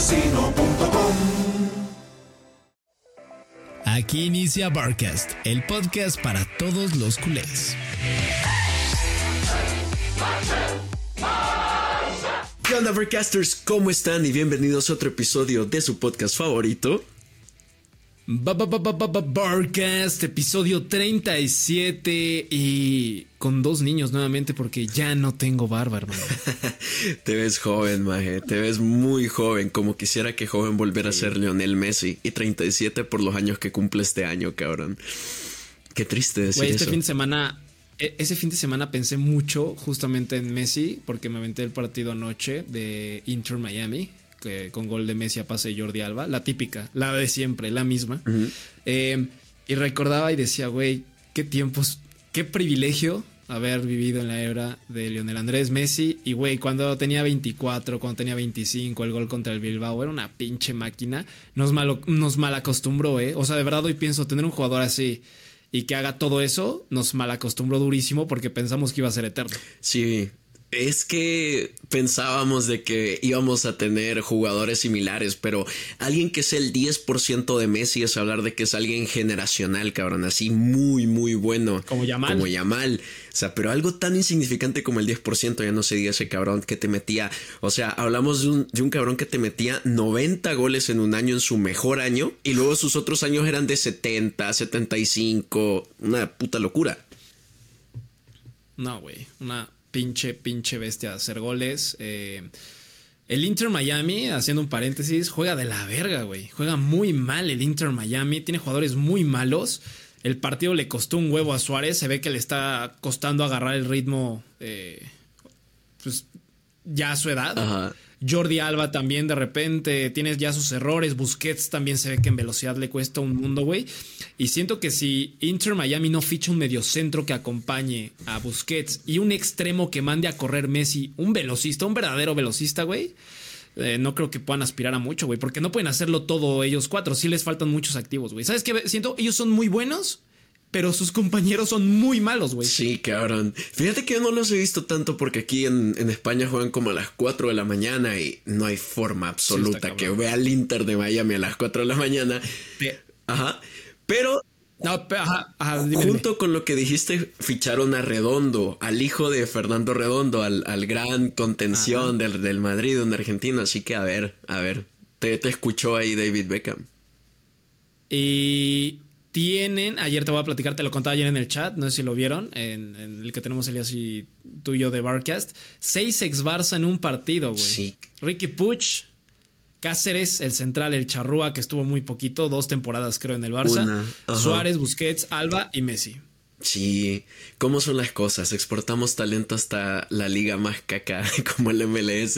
ChumbaCasino.com. Aquí inicia Barcast, el podcast para todos los culés. ¿Qué onda, Barcasters? ¿Cómo están? Y bienvenidos a otro episodio de su podcast favorito. Barcast, episodio 37 y con dos niños nuevamente porque ya no tengo barba, hermano. Te ves joven, maje. Te ves muy joven. Como quisiera que joven volviera a ser Lionel Messi. Y 37 por los años que cumple este año, cabrón. Qué triste decir Güey, este eso. fin de semana, e- ese fin de semana pensé mucho justamente en Messi porque me aventé el partido anoche de Inter Miami. Que con gol de Messi a pase de Jordi Alba, la típica, la de siempre, la misma. Eh, y recordaba y decía, güey, qué tiempos, qué privilegio haber vivido en la era de Lionel Andrés Messi. Y, güey, cuando tenía 24, cuando tenía 25, el gol contra el Bilbao, era una pinche máquina. Nos, malo, nos malacostumbró, ¿eh? O sea, de verdad hoy pienso, tener un jugador así y que haga todo eso, nos malacostumbró durísimo porque pensamos que iba a ser eterno. Sí, es que pensábamos de que íbamos a tener jugadores similares, pero alguien que es el 10% de Messi es hablar de que es alguien generacional, cabrón, así muy, muy bueno. Como Yamal. Como Yamal. O sea, pero algo tan insignificante como el 10%, ya no se diga ese cabrón que te metía. O sea, hablamos de un, de un cabrón que te metía 90 goles en un año en su mejor año y luego sus otros años eran de 70, 75, una puta locura. No, güey. Una pinche, pinche bestia hacer goles. Eh, el Inter Miami, haciendo un paréntesis, juega de la verga, güey. Juega muy mal el Inter Miami. Tiene jugadores muy malos. El partido le costó un huevo a Suárez. Se ve que le está costando agarrar el ritmo. eh, pues ya a su edad. Ajá. Jordi Alba también de repente tiene ya sus errores. Busquets también se ve que en velocidad le cuesta un mundo, güey. Y siento que si Inter Miami no ficha un mediocentro que acompañe a Busquets y un extremo que mande a correr Messi, un velocista, un verdadero velocista, güey. eh, no creo que puedan aspirar a mucho, güey, porque no pueden hacerlo todo ellos cuatro. Sí les faltan muchos activos, güey. ¿Sabes qué? Siento, ellos son muy buenos, pero sus compañeros son muy malos, güey. Sí, cabrón. Fíjate que yo no los he visto tanto porque aquí en, en España juegan como a las 4 de la mañana y no hay forma absoluta que vea al Inter de Miami a las 4 de la mañana. Ajá. Pero No, ajá, ajá, dime, dime. junto con lo que dijiste, ficharon a Redondo, al hijo de Fernando Redondo, al, al gran contención del, del Madrid, un argentino. Así que a ver, a ver. Te, te escuchó ahí David Beckham. Y tienen, ayer te voy a platicar, te lo contaba ayer en el chat, no sé si lo vieron, en, en el que tenemos el así tuyo de Barcast. Seis ex Barça en un partido, güey. Sí. Ricky Puch, Cáceres, el central, el Charrúa, que estuvo muy poquito, dos temporadas creo en el Barça. Una. Suárez, Busquets, Alba y Messi. Sí, ¿cómo son las cosas? Exportamos talento hasta la liga más caca como el MLS.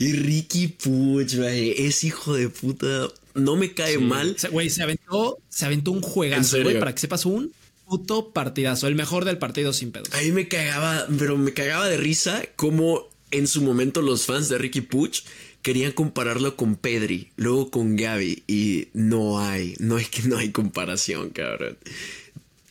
Y Ricky Puch, maje, es hijo de puta. No me cae mal. Se- Güey, se aventó, se aventó un ¿En juegazo, güey, para que sepas un puto partidazo, el mejor del partido sin pedos. A mí me cagaba, pero me cagaba de risa como en su momento los fans de Ricky Puch querían compararlo con Pedri, luego con Gaby. Y no hay, no es que no hay comparación, cabrón.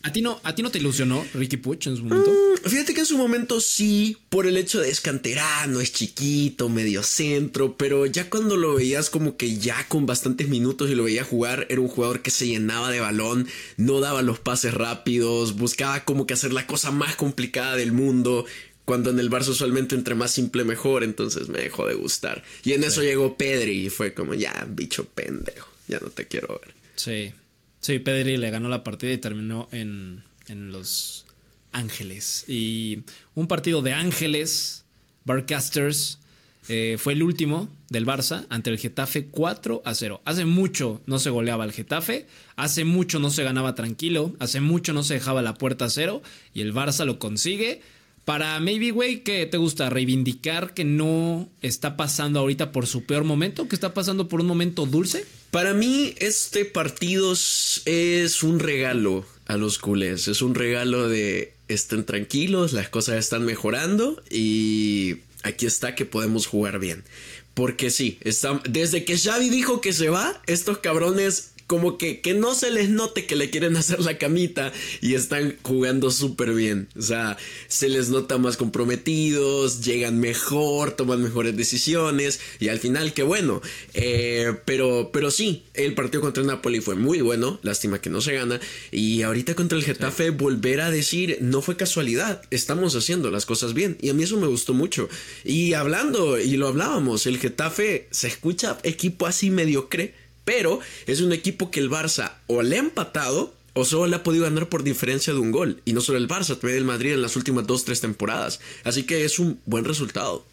¿A ti no, a ti no te ilusionó Ricky Puch en su momento? Fíjate que en su momento sí, por el hecho de es canterano, es chiquito, medio centro, pero ya cuando lo veías como que ya con bastantes minutos y lo veía jugar, era un jugador que se llenaba de balón, no daba los pases rápidos, buscaba como que hacer la cosa más complicada del mundo. Cuando en el Barça usualmente entre más simple mejor, entonces me dejó de gustar. Y en eso llegó Pedri y fue como, ya, bicho pendejo, ya no te quiero ver. Sí. Sí, Pedri le ganó la partida y terminó en, en Los Ángeles. Y un partido de Ángeles, Barcasters, eh, fue el último del Barça ante el Getafe 4 a 0. Hace mucho no se goleaba el Getafe, hace mucho no se ganaba tranquilo, hace mucho no se dejaba la puerta a cero y el Barça lo consigue. Para maybe, güey, que te gusta reivindicar que no está pasando ahorita por su peor momento, que está pasando por un momento dulce. Para mí, este partido es- un regalo a los culés. Es un regalo de estén tranquilos, las cosas están mejorando y aquí está que podemos jugar bien. Porque sí, desde que Xavi dijo que se va, estos cabrones como que, que no se les note que le quieren hacer la camita y están jugando súper bien. O sea, se les nota más comprometidos, llegan mejor, toman mejores decisiones y al final, qué bueno. Eh, pero, pero sí, el partido contra el Napoli fue muy bueno, lástima que no se gana. Y ahorita contra el Getafe, volver a decir, no fue casualidad, estamos haciendo las cosas bien. Y a mí eso me gustó mucho. Y hablando, y lo hablábamos, el Getafe se escucha equipo así mediocre, pero es un equipo que el Barça o le ha empatado o solo le ha podido ganar por diferencia de un gol. Y no solo el Barça, también el Madrid en las últimas dos, tres temporadas. Así que es un buen resultado.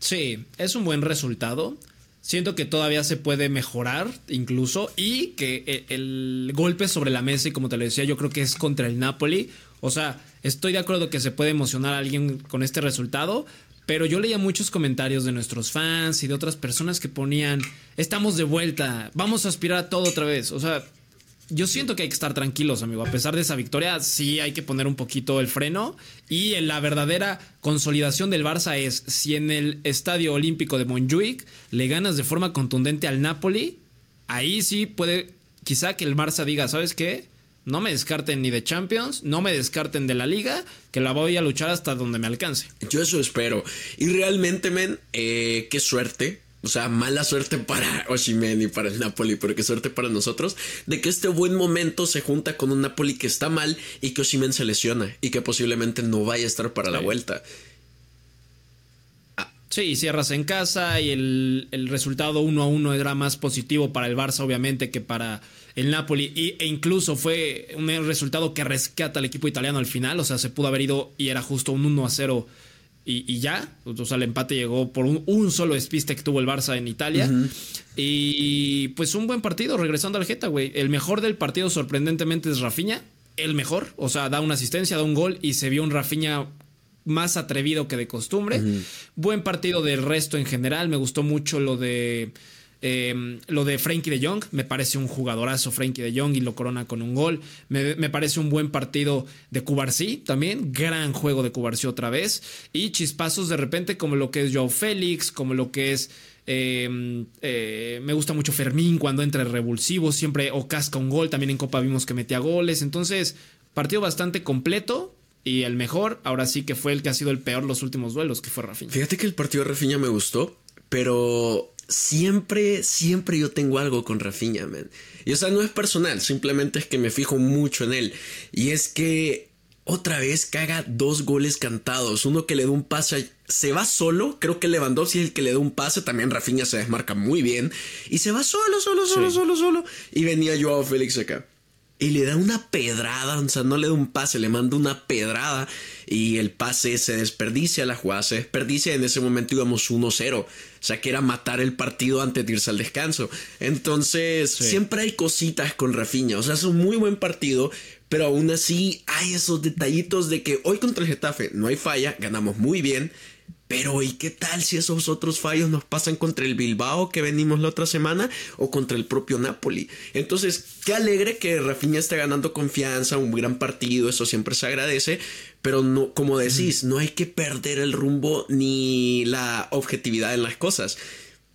Sí, es un buen resultado. Siento que todavía se puede mejorar incluso y que e, el, golpe sobre la mesa, y como te lo decía, yo creo que es contra el Napoli. O sea, estoy de acuerdo que se puede emocionar a alguien con este resultado, pero yo leía muchos comentarios de nuestros fans y de otras personas que ponían, estamos de vuelta, vamos a aspirar a todo otra vez. O sea, yo siento que hay que estar tranquilos, amigo. A pesar de esa victoria, sí hay que poner un poquito el freno. Y en la verdadera consolidación del Barça es si en el Estadio Olímpico de Montjuic le ganas de forma contundente al Napoli, ahí sí puede quizá que el Barça diga, ¿sabes qué? No me descarten ni de Champions, no me descarten de la liga, que la voy a luchar hasta donde me alcance. Yo eso espero. Y realmente, men, eh, qué suerte o sea, mala suerte para Oshimen y para el Napoli, pero qué suerte para nosotros de que este buen momento se junta con un Napoli que está mal y que Oshimen se lesiona y que posiblemente no vaya a estar para la vuelta. Ah. Sí, cierras en casa y el, resultado 1 a 1 era más positivo para el Barça, obviamente, que para el Napoli. Y, e incluso fue un resultado que rescata al equipo italiano al final. O sea, se pudo haber ido y era justo un 1 a 0 y, ya. O sea, el empate llegó por un, solo despiste que tuvo el Barça en Italia. Y pues un buen partido, regresando al Geta, güey. El mejor del partido, sorprendentemente, es Rafinha. El mejor. O sea, da una asistencia, da un gol y se vio un Rafinha más atrevido que de costumbre. Buen partido del resto en general. Me gustó mucho lo de Em, lo de Frankie de Jong, me parece un jugadorazo Frankie de Jong y lo corona con un gol. Me, parece un buen partido de Cubarsí también, gran juego de Cubarsí otra vez. Y chispazos de repente como lo que es Joe Félix, como lo que es... Em, eh, me gusta mucho Fermín cuando entra revulsivo, siempre o casca un gol, también en Copa vimos que metía goles. Entonces, partido bastante completo, y el mejor, ahora sí que fue el que ha sido el peor los últimos duelos, que fue Rafinha. Fíjate que el partido de Rafinha me gustó, pero siempre, siempre yo tengo algo con Rafinha, man. Y o sea, no es personal, simplemente es que me fijo mucho en él. Y es que otra vez caga dos goles cantados. Uno que le da un pase, se va solo. Creo que Lewandowski es el que le da un pase. También Rafinha se desmarca muy bien. Y se va solo, solo, solo, solo, solo. Y venía Joao Félix acá y le da una pedrada, o sea, no le da un pase, le manda una pedrada y el pase se desperdicia, la jugada se desperdicia. En ese momento íbamos 1-0, o sea, que era matar el partido antes de irse al descanso. Entonces, siempre hay cositas con Rafinha, o sea, es un muy buen partido, pero aún así hay esos detallitos de que hoy contra el Getafe no hay falla, ganamos muy bien. Pero ¿y qué tal si esos otros fallos nos pasan contra el Bilbao que venimos la otra semana o contra el propio Napoli? Entonces, qué alegre que Rafinha esté ganando confianza, un gran partido, eso siempre se agradece, pero no, como decís, no hay que perder el rumbo ni la objetividad en las cosas.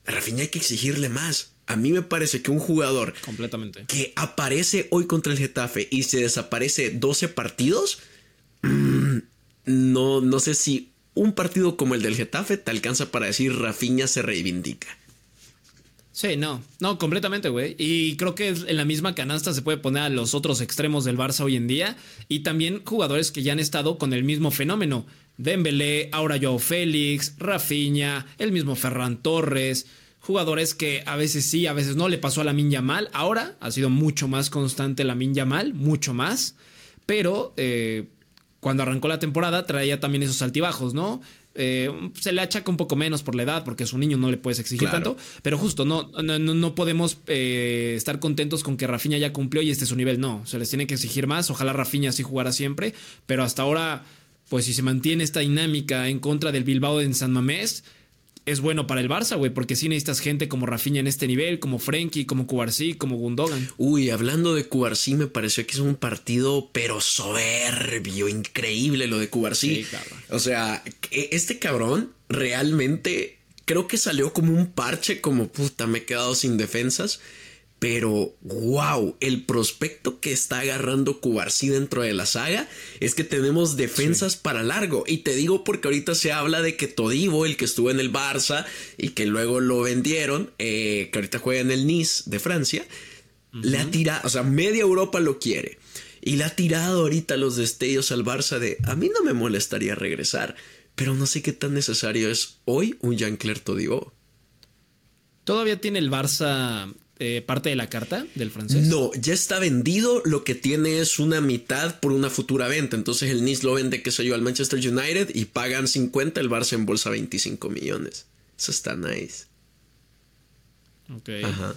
A Rafinha hay que exigirle más. A mí me parece que un jugador completamente que aparece hoy contra el Getafe y se desaparece 12 partidos, no, no sé si un partido como el del Getafe te alcanza para decir Rafinha se reivindica. Sí, no, no, completamente, güey. Y creo que en la misma canasta se puede poner a los otros extremos del Barça hoy en día y también jugadores que ya han estado con el mismo fenómeno. Dembélé, ahora Joao Félix, Rafinha, el mismo Ferran Torres, jugadores que a veces sí, a veces no le pasó a la Minya Mal. Ahora ha sido mucho más constante la Minya Mal, mucho más. Pero eh, cuando arrancó la temporada traía también esos altibajos, ¿no? Eh, se le achaca un poco menos por la edad, porque es un niño, no le puedes exigir tanto. Pero justo, no, no, no podemos eh, estar contentos con que Rafinha ya cumplió y este es su nivel. No, se les tiene que exigir más. Ojalá Rafinha así jugara siempre. Pero hasta ahora, pues si se mantiene esta dinámica en contra del Bilbao en San Mamés, es bueno para el Barça, güey, porque sí necesitas gente como Rafinha en este nivel, como Frenkie, como Cubarsí, como Gundogan. Uy, hablando de Cubarsí, me pareció que es un partido, pero soberbio, increíble lo de Cubarsí. o sea, este cabrón realmente creo que salió como un parche, como puta, me he quedado sin defensas. Pero, wow, el prospecto que está agarrando Cubarsí dentro de la saga es que tenemos defensas para largo. Y te digo porque ahorita se habla de que Todivo, el que estuvo en el Barça y que luego lo vendieron, eh, que ahorita juega en el Nice de Francia, le ha tirado, o sea, media Europa lo quiere. Y le ha tirado ahorita los destellos al Barça de, a mí no me molestaría regresar, pero no sé qué tan necesario es hoy un Jean-Claire Todivo. ¿Todavía tiene el Barça eh, parte de la carta del francés? No, ya está vendido. Lo que tiene es una mitad por una futura venta. Entonces el Nice lo vende, qué sé yo, al Manchester United y pagan 50, el Barça en bolsa 25 millones. Eso está nice. Ok. Ajá.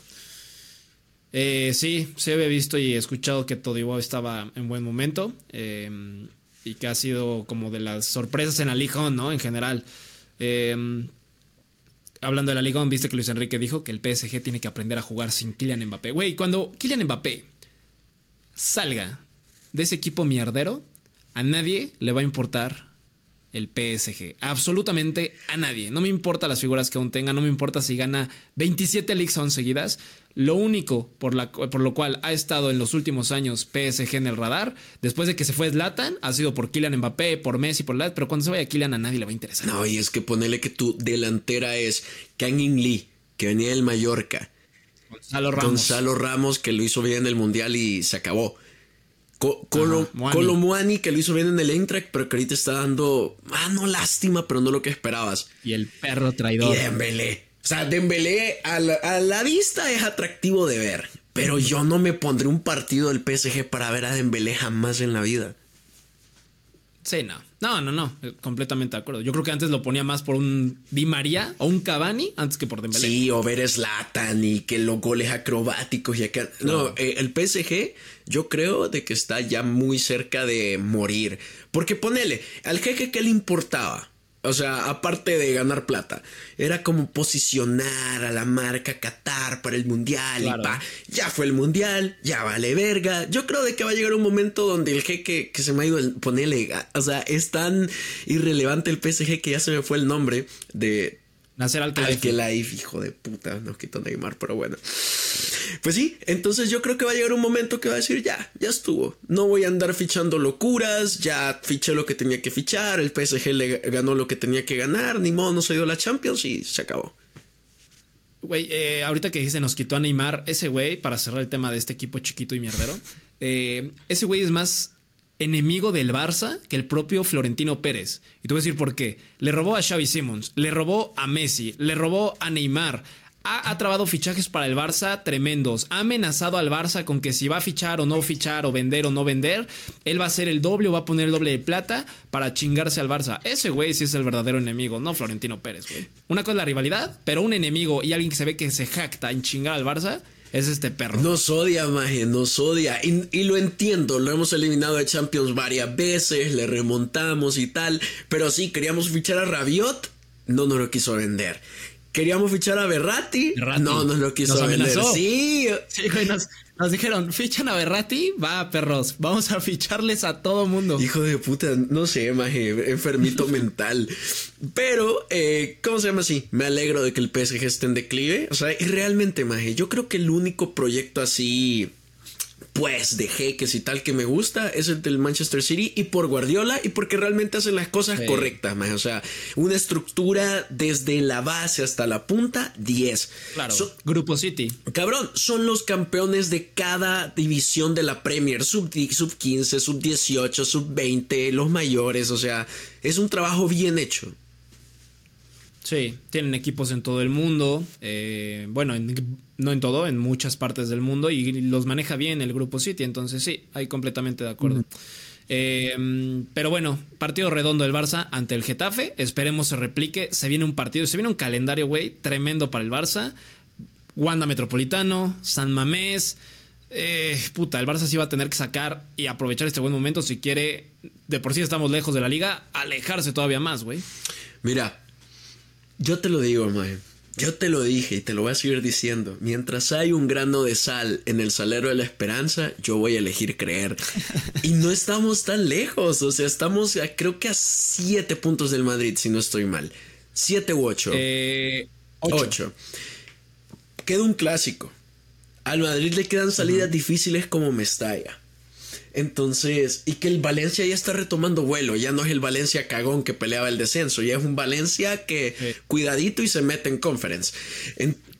Eh, sí, se había visto y escuchado que Todibo estaba en buen momento eh, y que ha sido como de las sorpresas en la Liga, ¿no? En general. Eh, hablando de la Liga, viste que Luis Enrique dijo que el PSG tiene que aprender a jugar sin Kylian Mbappé. Güey, cuando Kylian Mbappé salga de ese equipo mierdero, a nadie le va a importar el PSG. Absolutamente a nadie. No me importa las figuras que aún tenga, no me importa si gana 27 Leagues son seguidas. Lo único por, la, por lo cual ha estado en los últimos años PSG en el radar, después de que se fue Zlatan, ha sido por Kylian Mbappé, por Messi, por la... Pero cuando se vaya Kylian a nadie le va a interesar. No, y es que ponele que tu delantera es Kang In Lee, que venía del Mallorca. Gonzalo Ramos. Gonzalo Ramos, que lo hizo bien en el Mundial y se acabó. Colo, que lo hizo bien en el Eintracht, pero que ahorita está dando, ah, no lástima, pero no lo que esperabas. Y el perro traidor. Y Dembélé. O sea, Dembélé a la, a la vista es atractivo de ver, pero yo no me pondré un partido del PSG para ver a Dembélé jamás en la vida. Sí, no. No, no, no. Eh, completamente de acuerdo. Yo creo que antes lo ponía más por un Di María o un Cavani antes que por Dembélé. Sí, o ver Slatan y que los goles acrobáticos y acá. No, eh, el PSG yo creo de que está ya muy cerca de morir. Porque ponele, al jeque que le importaba o sea, aparte de ganar plata, era como posicionar a la marca Qatar para el mundial y pa, ya fue el mundial, ya vale verga. Yo creo de que va a llegar un momento donde el jeque que se me ha ido el ponerle, o sea, es tan irrelevante el PSG que ya se me fue el nombre de Nacer al Life, hijo de puta, nos quitó Neymar, pero bueno. Pues sí, entonces yo creo que va a llegar un momento que va a decir, ya, ya estuvo. No voy a andar fichando locuras, ya fiché lo que tenía que fichar, el PSG le ganó lo que tenía que ganar, ni modo, no se dio la Champions y se acabó. Güey, eh, ahorita que dice nos quitó a Neymar, ese güey, para cerrar el tema de este equipo chiquito y mierdero, eh, ese güey es más enemigo del Barça que el propio Florentino Pérez. Y te voy a decir por qué. Le robó a Xavi Simons, le robó a Messi, le robó a Neymar. Ha, trabado fichajes para el Barça tremendos. Ha amenazado al Barça con que si va a fichar o no fichar o vender o no vender, él va a hacer el doble o va a poner el doble de plata para chingarse al Barça. Ese güey sí es el verdadero enemigo, no Florentino Pérez, güey. Una cosa es la rivalidad, pero un enemigo y alguien que se ve que se jacta en chingar al Barça es este perro. Nos odia, maje, nos odia. Y, lo entiendo, lo hemos eliminado de Champions varias veces, le remontamos y tal. Pero sí, queríamos fichar a Rabiot, no nos lo quiso vender. Queríamos fichar a Berratti, no nos lo quiso vender. Sí, sí güey, nos dijeron, fichan a Berrati, va, perros, vamos a ficharles a todo mundo. Hijo de puta, no sé, maje, enfermito mental. Pero, eh, ¿cómo se llama así? Me alegro de que el PSG esté en declive. O sea, y realmente, maje, yo creo que el único proyecto así pues de jeques y tal que me gusta es el del Manchester City y por Guardiola y porque realmente hacen las cosas correctas, o sea, una estructura desde la base hasta la punta, 10. Claro. Grupo City. Cabrón, son los campeones de cada división de la Premier, sub, sub 15, sub 18, sub 20, los mayores, o sea, es un trabajo bien hecho. Sí, tienen equipos en todo el mundo, eh, bueno, no en todo, en muchas partes del mundo y los maneja bien el grupo City, entonces sí, hay completamente de acuerdo. Eh, pero bueno, partido redondo del Barça ante el Getafe, esperemos se replique, se viene un partido, se viene un calendario, güey, tremendo para el Barça, Wanda Metropolitano, San Mamés, eh, puta, el Barça sí va a tener que sacar y aprovechar este buen momento si quiere, de por sí estamos lejos de la liga, alejarse todavía más, güey. Mira, yo te lo digo, Mae. Yo te lo dije y te lo voy a seguir diciendo. Mientras hay un grano de sal en el salero de la esperanza, yo voy a elegir creer. y no estamos tan lejos. O sea, estamos creo que a siete puntos del Madrid, si no estoy mal. Siete u ocho. Eh, ocho. Queda un clásico. Al Madrid le quedan salidas difíciles como Mestalla. Entonces, y que el Valencia ya está retomando vuelo, ya no es el Valencia cagón que peleaba el descenso, ya es un Valencia que cuidadito y se mete en conference.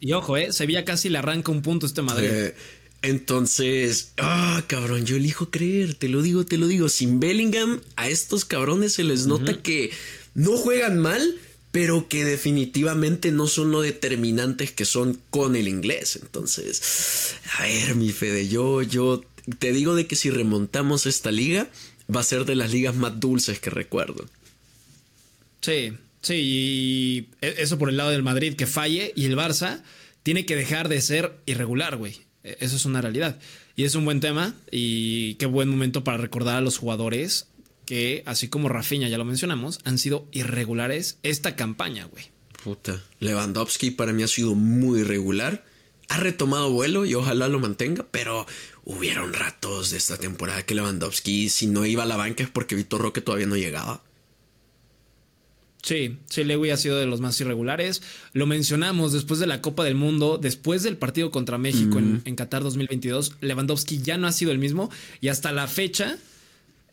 y ojo, eh, Sevilla casi le arranca un punto este Madrid. Eh, entonces, ah, cabrón, yo elijo creer, te lo digo, te lo digo. Sin Bellingham, a estos cabrones se les nota que no juegan mal, pero que definitivamente no son lo determinantes que son con el inglés. Entonces, a ver, mi Fede, yo, yo te digo de que si remontamos esta liga, va a ser de las ligas más dulces que recuerdo. Sí, sí, y e, eso por el lado del Madrid que falle y el Barça tiene que dejar de ser irregular, güey. E, eso es una realidad. Y es un buen tema y qué buen momento para recordar a los jugadores que, así como Rafinha ya lo mencionamos, han sido irregulares esta campaña, güey. Puta, Lewandowski para mí ha sido muy irregular. Ha retomado vuelo y ojalá lo mantenga, pero hubieron ratos de esta temporada que Lewandowski, si no iba a la banca es porque Vitor Roque todavía no llegaba. Sí, sí, Lewy ha sido de los más irregulares. Lo mencionamos después de la Copa del Mundo, después del partido contra México en, en, Qatar 2022. Lewandowski ya no ha sido el mismo y hasta la fecha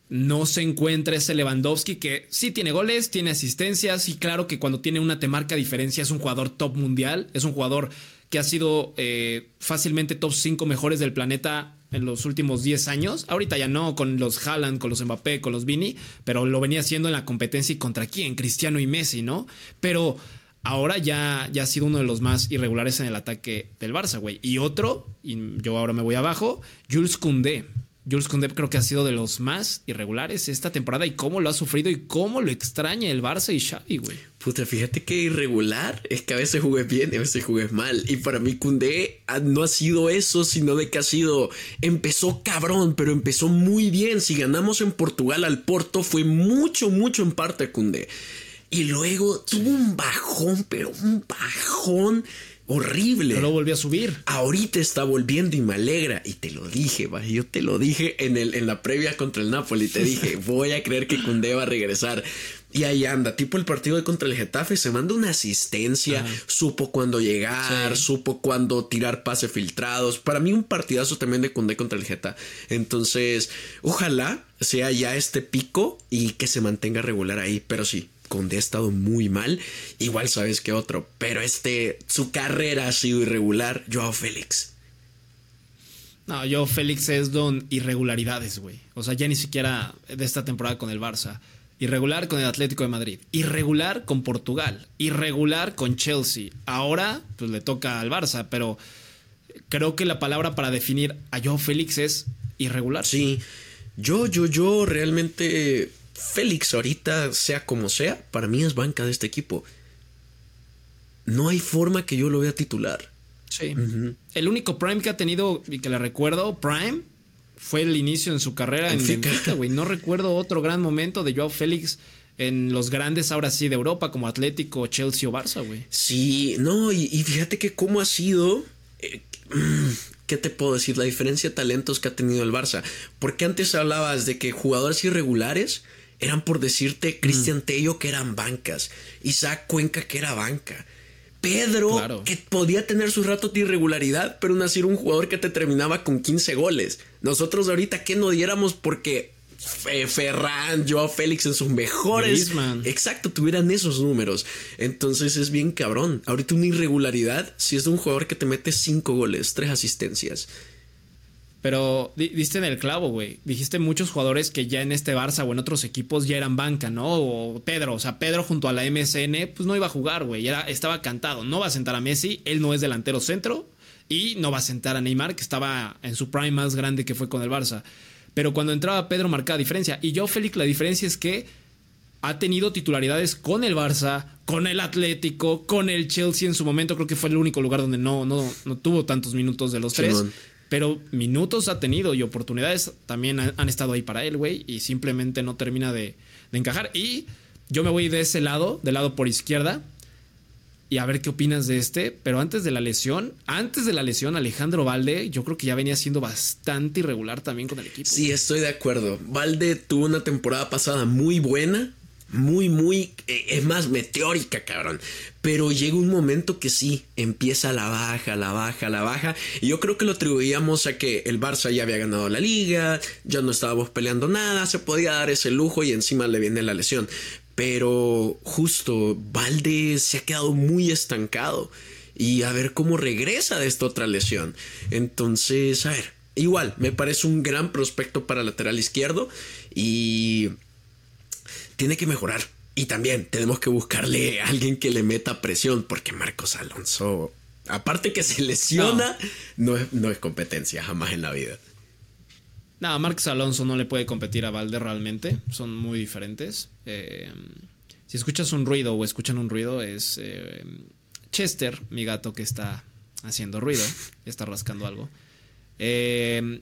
no se encuentra ese Lewandowski que sí tiene goles, tiene asistencias y claro que cuando tiene una te marca diferencia es un jugador top mundial, es un jugador que ha sido eh, fácilmente top 5 mejores del planeta en los últimos 10 años. Ahorita ya no, con los Haaland, con los Mbappé, con los Vini, pero lo venía haciendo en la competencia y contra quién, Cristiano y Messi, ¿no? Pero ahora ya, ya ha sido uno de los más irregulares en el ataque del Barça, güey. Y otro, y yo ahora me voy abajo, Jules Koundé. Jules Koundé creo que ha sido de los más irregulares esta temporada y cómo lo ha sufrido y cómo lo extraña el Barça y Xavi, güey. Puta, fíjate que irregular es que a veces jugues bien y a veces jugues mal. Y para mí Koundé no ha sido eso, sino de que ha sido... Empezó cabrón, pero empezó muy bien. Si ganamos en Portugal al Porto fue mucho, mucho en parte Koundé. Y luego tuvo un bajón, pero un bajón horrible. Pero lo volvió a subir. Ahorita está volviendo y me alegra. Y te lo dije, va. Yo te lo dije en, el, en la previa contra el Napoli. Te dije, voy a creer que Kunde va a regresar. Y ahí anda, tipo el partido de contra el Getafe, se manda una asistencia, supo cuándo llegar, supo cuándo tirar pases filtrados. Para mí un partidazo también de Kunde contra el Getafe. Entonces, ojalá sea ya este pico y que se mantenga regular ahí. Pero sí, Conde ha estado muy mal, igual sabes que otro, pero este, su carrera ha sido irregular, Joao Félix. No, Joao Félix es don irregularidades, güey. O sea, ya ni siquiera de esta temporada con el Barça. Irregular con el Atlético de Madrid. Irregular con Portugal. Irregular con Chelsea. Ahora, pues le toca al Barça, pero creo que la palabra para definir a Joao Félix es irregular. Sí. Yo, yo, yo realmente Félix ahorita, sea como sea, para mí es banca de este equipo. No hay forma que yo lo vea titular. Sí. El único Prime que ha tenido y que le recuerdo, Prime, fue el inicio en su carrera en Benfica, güey. No recuerdo otro gran momento de Joao Félix en los grandes ahora sí de Europa, como Atlético, Chelsea o Barça, güey. Sí, no, y, fíjate que cómo ha sido. Eh, mm, ¿Qué te puedo decir? La diferencia de talentos que ha tenido el Barça. Porque antes hablabas de que jugadores irregulares eran por decirte Cristian mm. Tello que eran bancas, Isaac Cuenca que era banca. Pedro, que podía tener su rato de irregularidad, pero no era un jugador que te terminaba con 15 goles. Nosotros ahorita, ¿qué no diéramos? Porque Ferran, Joao Félix en sus mejores. Exacto, tuvieran esos números. Entonces es bien cabrón. Ahorita una irregularidad si es de un jugador que te mete 5 goles, 3 asistencias. Pero diste en el clavo, güey. Dijiste muchos jugadores que ya en este Barça o en otros equipos ya eran banca, ¿no? O Pedro, o sea, Pedro junto a la MSN, pues no iba a jugar, güey. Estaba cantado. No va a sentar a Messi, él no es delantero centro. Y no va a sentar a Neymar, que estaba en su prime más grande que fue con el Barça. Pero cuando entraba Pedro marcaba diferencia. Y yo, Félix, la diferencia es que ha tenido titularidades con el Barça, con el Atlético, con el Chelsea en su momento. Creo que fue el único lugar donde no, no, no tuvo tantos minutos de los tres pero minutos ha tenido y oportunidades también han, estado ahí para él, güey, y simplemente no termina de, encajar. Y yo me voy de ese lado, del lado por izquierda, y a ver qué opinas de este. Pero antes de la lesión, antes de la lesión, Alejandro Valde, yo creo que ya venía siendo bastante irregular también con el equipo. Sí, estoy de acuerdo. Valde tuvo una temporada pasada muy buena, muy, muy, eh, es más, meteórica, cabrón. Pero llega un momento que sí, empieza la baja, la baja, la baja. Y yo creo que lo atribuíamos a que el Barça ya había ganado la liga, ya no estábamos peleando nada, se podía dar ese lujo y encima le viene la lesión. Pero justo, Valde se ha quedado muy estancado. Y a ver cómo regresa de esta otra lesión. Entonces, a ver, igual, me parece un gran prospecto para lateral izquierdo. Y tiene que mejorar. Y también tenemos que buscarle a alguien que le meta presión, porque Marcos Alonso, aparte que se lesiona, no, es, no es competencia jamás en la vida. No, Marcos Alonso no le puede competir a Valde realmente. Son muy diferentes. Eh, si escuchas un ruido o escuchan un ruido, es eh, Chester, mi gato, que está haciendo ruido, está rascando algo. Eh,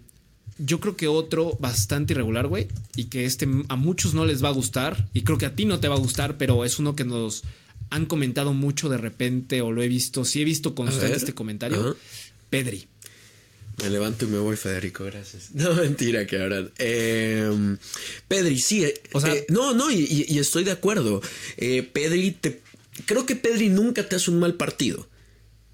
yo creo que otro bastante irregular, güey, y que este a muchos no les va a gustar, y creo que a ti no te va a gustar, pero es uno que nos han comentado mucho de repente, o lo he visto, sí he visto constante este comentario. Pedri. Me levanto y me voy, Federico, gracias. No, mentira, que ahora. Em, Pedri, sí. Eh, o sea, eh, no, no, y, estoy de acuerdo. Eh, Pedri, te, creo que Pedri nunca te hace un mal partido.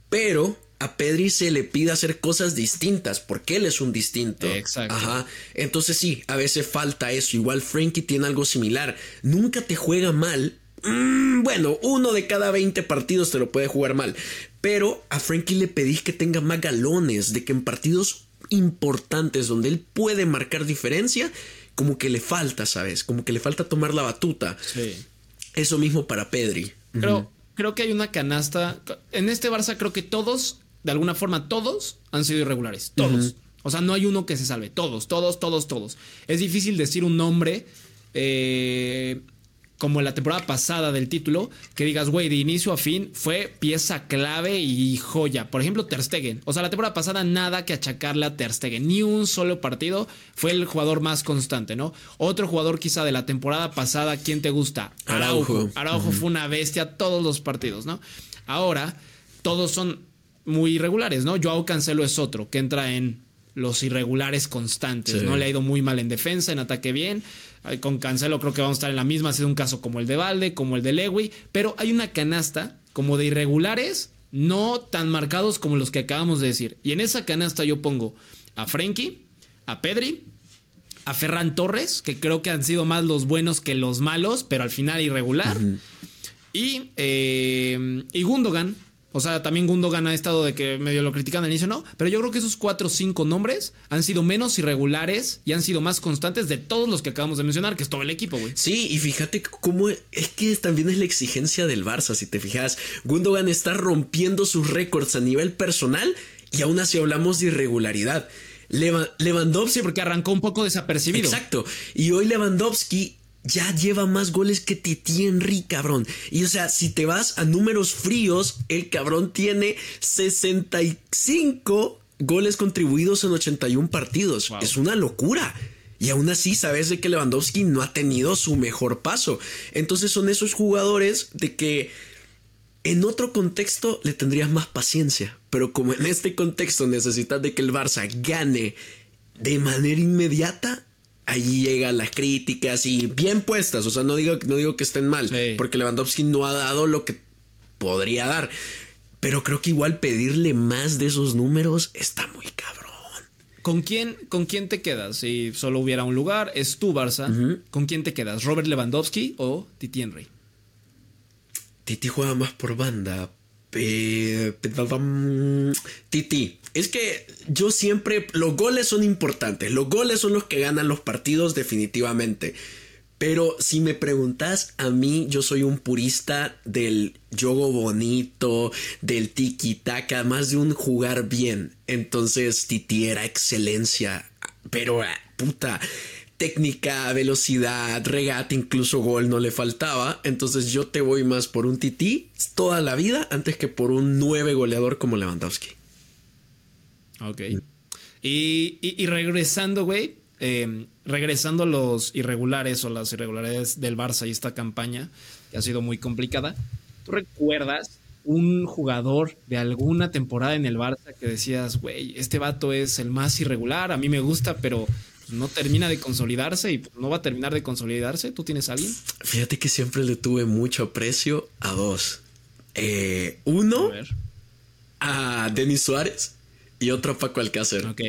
Pero a Pedri se le pide hacer cosas distintas porque él es un distinto. Exacto. Ajá. Entonces sí, a veces falta eso. Igual Frankie tiene algo similar. Nunca te juega mal. Mm, bueno, uno de cada 20 partidos te lo puede jugar mal. Pero a Frankie le pedís que tenga más galones, de que en partidos importantes donde él puede marcar diferencia, como que le falta, ¿sabes? Como que le falta tomar la batuta. Sí. Eso mismo para Pedri. Creo, creo que hay una canasta. En este Barça creo que todos de alguna forma todos han sido irregulares. Todos. O sea, no hay uno que se salve. Todos, todos, todos, todos. Es difícil decir un nombre eh, como en la temporada pasada del título, que digas, güey, de inicio a fin fue pieza clave y joya. Por ejemplo, Ter Stegen. O sea, la temporada pasada nada que achacarle a Ter Stegen. Ni un solo partido fue el jugador más constante, ¿no? Otro jugador quizá de la temporada pasada, ¿quién te gusta? Araujo. Araujo fue una bestia todos los partidos, ¿no? Ahora, todos son muy irregulares, ¿no? Joao Cancelo es otro que entra en los irregulares constantes, ¿no? Le ha ido muy mal en defensa, en ataque bien. Con Cancelo creo que vamos a estar en la misma, ha sido un caso como el de Valde, como el de Lewy, pero hay una canasta como de irregulares no tan marcados como los que acabamos de decir. Y en esa canasta yo pongo a Frenkie, a Pedri, a Ferran Torres, que creo que han sido más los buenos que los malos, pero al final irregular. y, eh, y Gundogan, o sea, también Gundogan ha estado de que medio lo critican al inicio, no. Pero yo creo que esos cuatro o cinco nombres han sido menos irregulares y han sido más constantes de todos los que acabamos de mencionar, que es todo el equipo, güey. Sí, y fíjate cómo es que también es la exigencia del Barça, si te fijas. Gundogan está rompiendo sus récords a nivel personal y aún así hablamos de irregularidad. Lewandowski. porque arrancó un poco desapercibido. Exacto. Y hoy Lewandowski ya lleva más goles que Titi Henry, cabrón. Y o sea, si te vas a números fríos, el cabrón tiene 65 goles contribuidos en 81 partidos. Es una locura. Y aún así sabes de que Lewandowski no ha tenido su mejor paso. Entonces son esos jugadores de que en otro contexto le tendrías más paciencia. Pero como en este contexto necesitas de que el Barça gane de manera inmediata, allí llegan las críticas y bien puestas. O sea, no digo, no digo que estén mal, porque Lewandowski no ha dado lo que podría dar. Pero creo que igual pedirle más de esos números está muy cabrón. ¿Con quién, ¿Con quién te quedas? Si solo hubiera un lugar, es tu Barça. ¿Con quién te quedas? ¿Robert Lewandowski o Titi Henry? Titi juega más por banda. Titi. Es que yo siempre, los goles son importantes, los goles son los que ganan los partidos definitivamente. Pero si me preguntas a mí, yo soy un purista del juego bonito, del tiki-taka, más de un jugar bien. Entonces Titi era excelencia. Pero, ah, puta, técnica, velocidad, regate, incluso gol no le faltaba. Entonces yo te voy más por un Titi toda la vida antes que por un nueve goleador como Lewandowski. Ok. Y, regresando, güey, em, regresando a los irregulares o las irregularidades del Barça y esta campaña, que ha sido muy complicada, ¿tú recuerdas un jugador de alguna temporada en el Barça que decías, güey, este vato es el más irregular, a mí me gusta, pero pues, no termina de consolidarse y no va a terminar de consolidarse. ¿Tú tienes a alguien? Fíjate que siempre le tuve mucho aprecio a dos. Eh, uno, a, Denis Suárez y otro Paco Alcácer. Ok.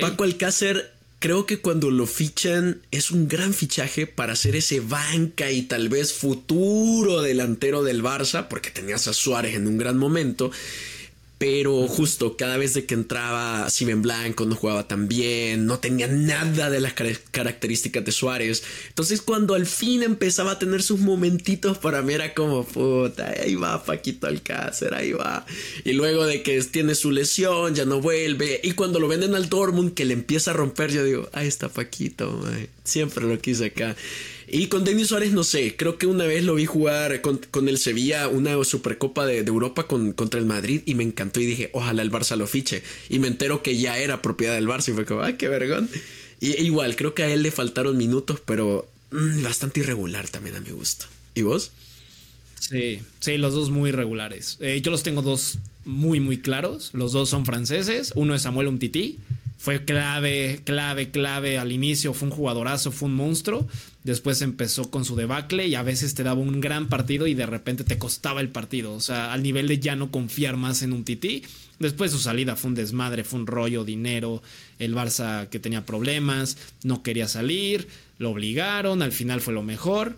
Paco Alcácer, creo que cuando lo fichan es un gran fichaje para hacer ese banca y tal vez futuro delantero del Barça, porque tenías a Suárez en un gran momento. Pero justo cada vez de que entraba Steven Blanco no jugaba tan bien, no tenía nada de las características de Suárez. Entonces cuando al fin empezaba a tener sus momentitos para mí era como, puta, ahí va Paquito Alcácer, ahí va. Y luego de que tiene su lesión, ya no vuelve. Y cuando lo venden al Dortmund que le empieza a romper, yo digo, ahí está Paquito, siempre lo quise acá. Y con Denis Suárez, no sé, creo que una vez lo vi jugar con, el Sevilla una Supercopa de, Europa con, contra el Madrid y me encantó y dije, ojalá el Barça lo fiche. Y me entero que ya era propiedad del Barça y fue como, ay, qué vergón. Y igual, creo que a él le faltaron minutos, pero mm, bastante irregular también a mi gusto. ¿Y vos? Sí, sí, los dos muy irregulares. Eh, yo los tengo dos muy, muy claros. Los dos son franceses. Uno es Samuel Umtiti fue clave, clave, clave al inicio, fue un jugadorazo, fue un monstruo. Después empezó con su debacle y a veces te daba un gran partido y de repente te costaba el partido. O sea, al nivel de ya no confiar más en un tití. Después su salida fue un desmadre, fue un rollo, dinero. El Barça que tenía problemas, no quería salir, lo obligaron, al final fue lo mejor.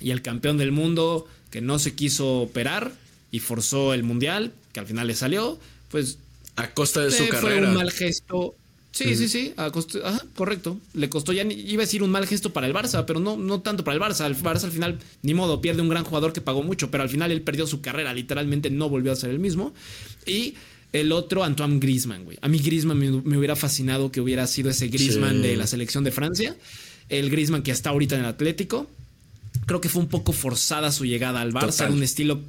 Y el campeón del mundo que no se quiso operar y forzó el mundial, que al final le salió, pues a costa de su carrera. Fue un mal gesto. Sí, sí, sí, a ajá, correcto. Le costó ya, iba a decir un mal gesto para el Barça, pero no, no tanto para el Barça. El Barça al final, ni modo, pierde un gran jugador que pagó mucho, pero al final él perdió su carrera, literalmente no volvió a ser el mismo. Y el otro, Antoine Griezmann, güey. A mí Griezmann me, hubiera fascinado que hubiera sido ese Griezmann de la selección de Francia. El Griezmann que está ahorita en el Atlético. Creo que fue un poco forzada su llegada al Barça, un estilo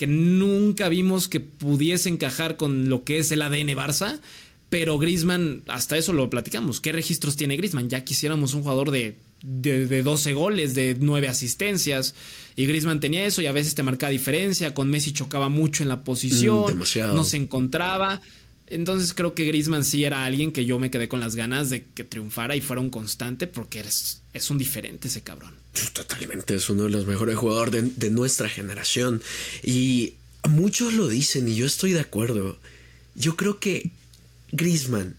que nunca vimos que pudiese encajar con lo que es el ADN Barça. Pero Grisman, hasta eso lo platicamos. ¿Qué registros tiene Grisman? Ya quisiéramos un jugador de, de, 12 goles, de 9 asistencias. Y Grisman tenía eso y a veces te marcaba diferencia. Con Messi chocaba mucho en la posición. Mm, no se encontraba. Entonces creo que Grisman sí era alguien que yo me quedé con las ganas de que triunfara y fuera un constante porque es, es un diferente ese cabrón. Totalmente, es uno de los mejores jugadores de, nuestra generación. Y muchos lo dicen y yo estoy de acuerdo. Yo creo que Griezmann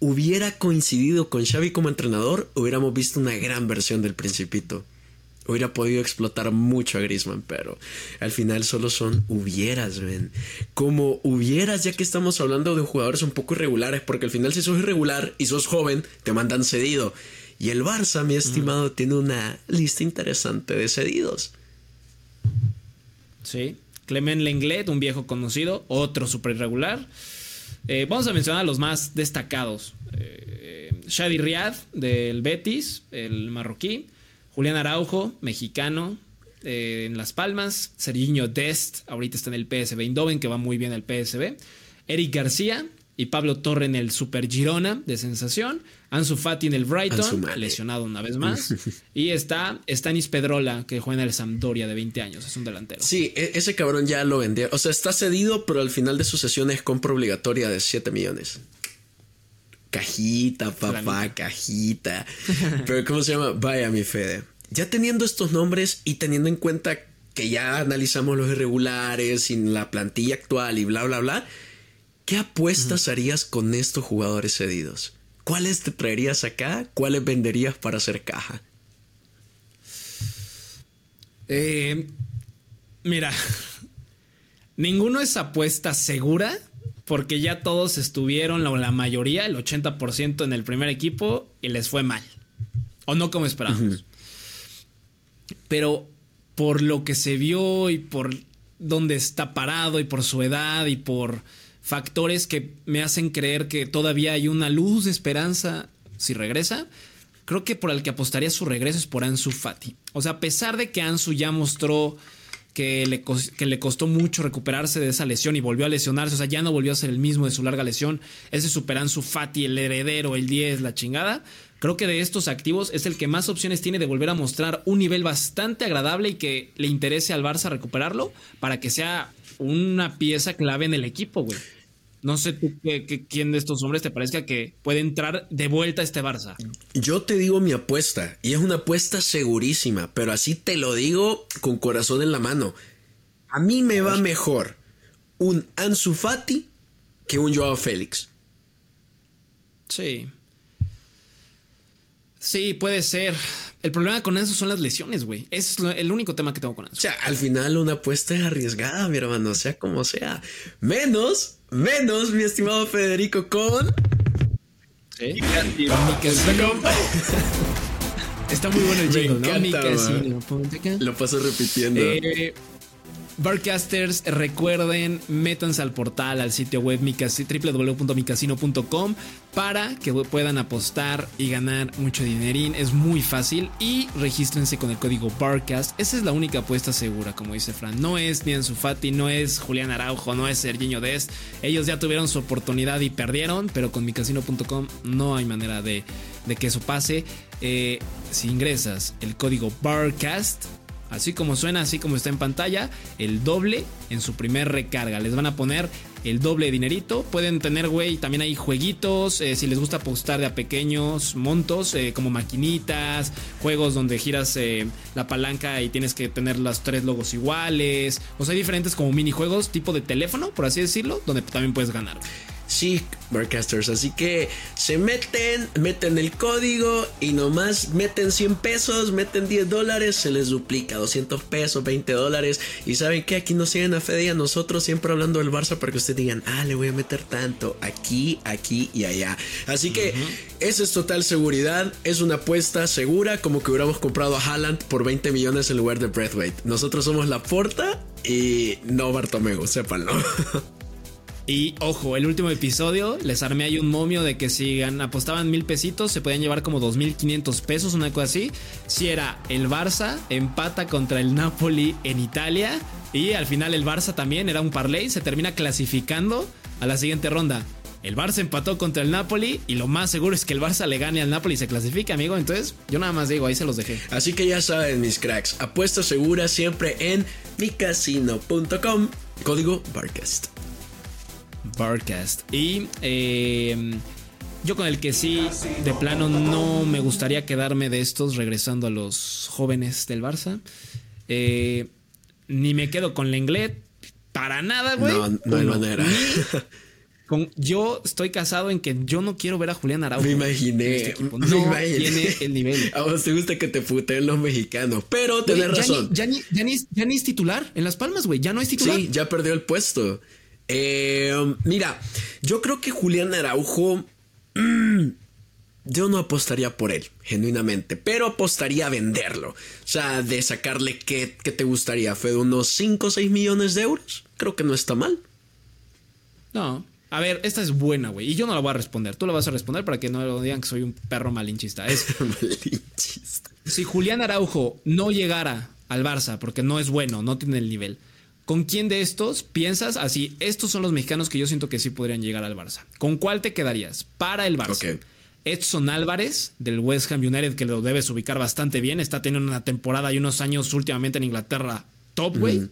hubiera coincidido con Xavi como entrenador, hubiéramos visto una gran versión del Principito. Hubiera podido explotar mucho a Griezmann, pero al final solo son hubieras, ven. Como hubieras, ya que estamos hablando de jugadores un poco irregulares, porque al final si sos irregular y sos joven, te mandan cedido. Y el Barça, mi estimado, tiene una lista interesante de cedidos. Sí. Clement Lenglet, un viejo conocido, otro super irregular. Eh, vamos a mencionar a los más destacados. Eh, Shadi Riad, del Betis, el marroquí. Julián Araujo, mexicano, eh, en Las Palmas. Serginho Dest, ahorita está en el PSV Eindhoven, que va muy bien el PSV. Eric García, y Pablo Torre en el Super Girona de sensación. Ansu Fati en el Brighton, lesionado una vez más. y está Stanis Pedrola, que juega en el Sampdoria de 20 años, es un delantero. Sí, e-, ese cabrón ya lo vendió. O sea, está cedido, pero al final de su sesión es compra obligatoria de 7 millones. Cajita, papá, cajita. Pero ¿cómo se llama? Vaya mi Fede. Ya teniendo estos nombres y teniendo en cuenta que ya analizamos los irregulares sin la plantilla actual y bla, bla, bla ¿Qué apuestas harías con estos jugadores cedidos? ¿Cuáles te traerías acá? ¿Cuáles venderías para hacer caja? Eh, mira, ninguno es apuesta segura porque ya todos estuvieron, la, la mayoría, el 80% en el primer equipo y les fue mal. O no como esperábamos. Pero por lo que se vio y por dónde está parado y por su edad y por factores que me hacen creer que todavía hay una luz de esperanza si regresa. Creo que por el que apostaría su regreso es por Ansu Fati. O sea, a pesar de que Ansu ya mostró que le, que le costó mucho recuperarse de esa lesión y volvió a lesionarse, o sea, ya no volvió a ser el mismo de su larga lesión, ese super Ansu Fati, el heredero, el 10, la chingada, creo que de estos activos es el que más opciones tiene de volver a mostrar un nivel bastante agradable y que le interese al Barça recuperarlo para que sea una pieza clave en el equipo, güey. No sé tú qué, quién de estos hombres te parezca que puede entrar de vuelta a este Barça. Yo te digo mi apuesta, y es una apuesta segurísima, pero así te lo digo con corazón en la mano. A mí me va mejor un Ansu Fati que un Joao Félix. Sí. Sí, puede ser. El problema con eso son las lesiones, güey. Ese es el único tema que tengo con eso. O sea, al final una apuesta es arriesgada, mi hermano, sea como sea. Menos, menos, mi estimado Federico, con... Está muy bueno el jingle, ¿no? Mi casino. Lo paso repitiendo. Eh, Barcasters, recuerden, métanse al portal, al sitio web www.micasino.com para que puedan apostar y ganar mucho dinerín. Es muy fácil y regístrense con el código Barcast. Esa es la única apuesta segura, como dice Fran. No es ni Fati, no es Julián Araujo, no es Serginho Dest. Ellos ya tuvieron su oportunidad y perdieron, pero con micasino.com no hay manera de, que eso pase. Eh, si ingresas el código Barcast, así como suena, así como está en pantalla, el doble en su primer recarga. Les van a poner el doble de dinerito. Pueden tener, güey, también hay jueguitos. Eh, si les gusta apostar de a pequeños montos, eh, como maquinitas, juegos donde giras eh, la palanca y tienes que tener los tres logos iguales. O sea, hay diferentes como minijuegos tipo de teléfono, por así decirlo, donde también puedes ganar. Sí, Barcasters. Así que se meten, meten el código y nomás meten 100 pesos, meten 10 dólares, se les duplica 200 pesos, 20 dólares. Y saben que aquí nos siguen a Fede y a nosotros siempre hablando del Barça para que ustedes digan, ah, le voy a meter tanto aquí, aquí y allá. Así que esa es total seguridad, es una apuesta segura, como que hubiéramos comprado a Haaland por 20 millones en lugar de Breathwaite. Nosotros somos la Porta y no Bartomeu, sépanlo. Y ojo, el último episodio les armé ahí un momio de que si apostaban mil pesitos se podían llevar como dos mil quinientos pesos, una cosa así. Si era el Barça, empata contra el Napoli en Italia. Y al final el Barça también era un parlay, se termina clasificando a la siguiente ronda. El Barça empató contra el Napoli y lo más seguro es que el Barça le gane al Napoli y se clasifique, amigo. Entonces, yo nada más digo, ahí se los dejé. Así que ya saben, mis cracks, apuesta segura siempre en micasino.com, código Barcast. Barcast. Y eh, yo con el que sí, de plano, no me gustaría quedarme de estos regresando a los jóvenes del Barça. Eh, ni me quedo con Lenglet. Para nada, güey. No, no hay manera. Con, yo estoy casado en que yo no quiero ver a Julián Araujo. Me imaginé. Este no tiene el nivel. A vos te gusta que te puteen los mexicanos, pero tenés razón. ya, ni, ya, ni, es titular en Las Palmas, güey. Ya no es titular. Sí, ya perdió el puesto. Eh, mira, yo creo que Julián Araujo. Mm, yo no apostaría por él, genuinamente, pero apostaría a venderlo. O sea, de sacarle qué, te gustaría, fue de unos 5 o 6 millones de euros. Creo que no está mal. No. A ver, esta es buena, güey. Y yo no la voy a responder. Tú la vas a responder para que no lo digan que soy un perro malinchista. Es malinchista. Si Julián Araujo no llegara al Barça porque no es bueno, no tiene el nivel ¿Con quién de estos piensas así? Estos son los mexicanos que yo siento que sí podrían llegar al Barça. ¿Con cuál te quedarías para el Barça? Edson Álvarez del West Ham United, que lo debes ubicar bastante bien. Está teniendo una temporada y unos años últimamente en Inglaterra top, güey.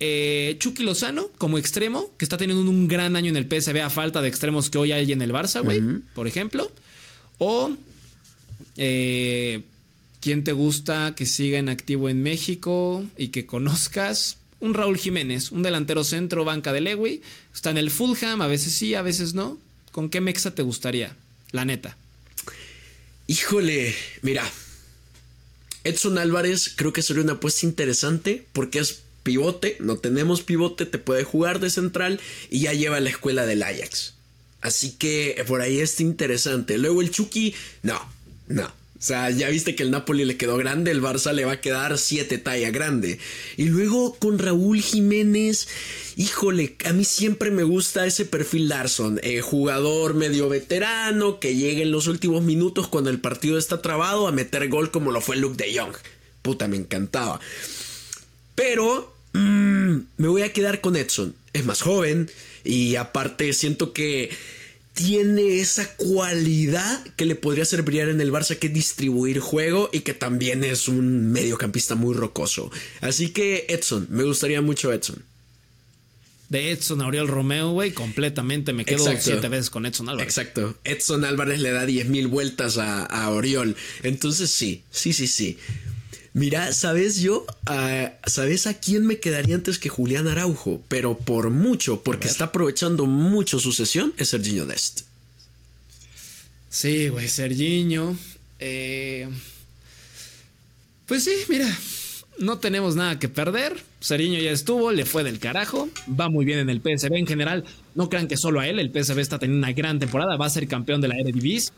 Eh, Chucky Lozano como extremo, que está teniendo un gran año en el PSV a falta de extremos que hoy hay en el Barça, güey, por ejemplo. O eh, ¿quién te gusta que siga en activo en México y que conozcas? Un Raúl Jiménez, un delantero centro, banca de Lewy. Está en el Fulham, a veces sí, a veces no. ¿Con qué mexa te gustaría? La neta. Híjole, mira. Edson Álvarez creo que sería una apuesta interesante porque es pivote, no tenemos pivote, te puede jugar de central y ya lleva la escuela del Ajax. Así que por ahí está interesante. Luego el Chucky, no, no. O sea, ya viste que el Napoli le quedó grande, el Barça le va a quedar siete talla grande. Y luego con Raúl Jiménez, híjole, a mí siempre me gusta ese perfil Larson, eh, jugador medio veterano que llega en los últimos minutos cuando el partido está trabado a meter gol como lo fue Luke de Jong. Puta, me encantaba. Pero mm, me voy a quedar con Edson. Es más joven y aparte siento que tiene esa cualidad que le podría hacer brillar en el Barça, que distribuir juego y que también es un mediocampista muy rocoso. Así que Edson, me gustaría mucho Edson. de Edson a Oriol Romeo, güey, completamente me quedo siete veces con Edson Álvarez. Exacto. Edson Álvarez le da diez mil vueltas a, a, Oriol. Entonces sí, sí, sí, sí. Mira, ¿sabes yo? Ah, ¿Sabes a quién me quedaría antes que Julián Araujo? Pero por mucho, porque está aprovechando mucho su sesión, es Serginho Dest. Sí, güey, Serginho. Eh, pues sí, mira, no tenemos nada que perder. Seriño ya estuvo, le fue del carajo. Va muy bien en el PSV en general. No crean que solo a él, el PSV está teniendo una gran temporada. Va a ser campeón de la Eredivisie.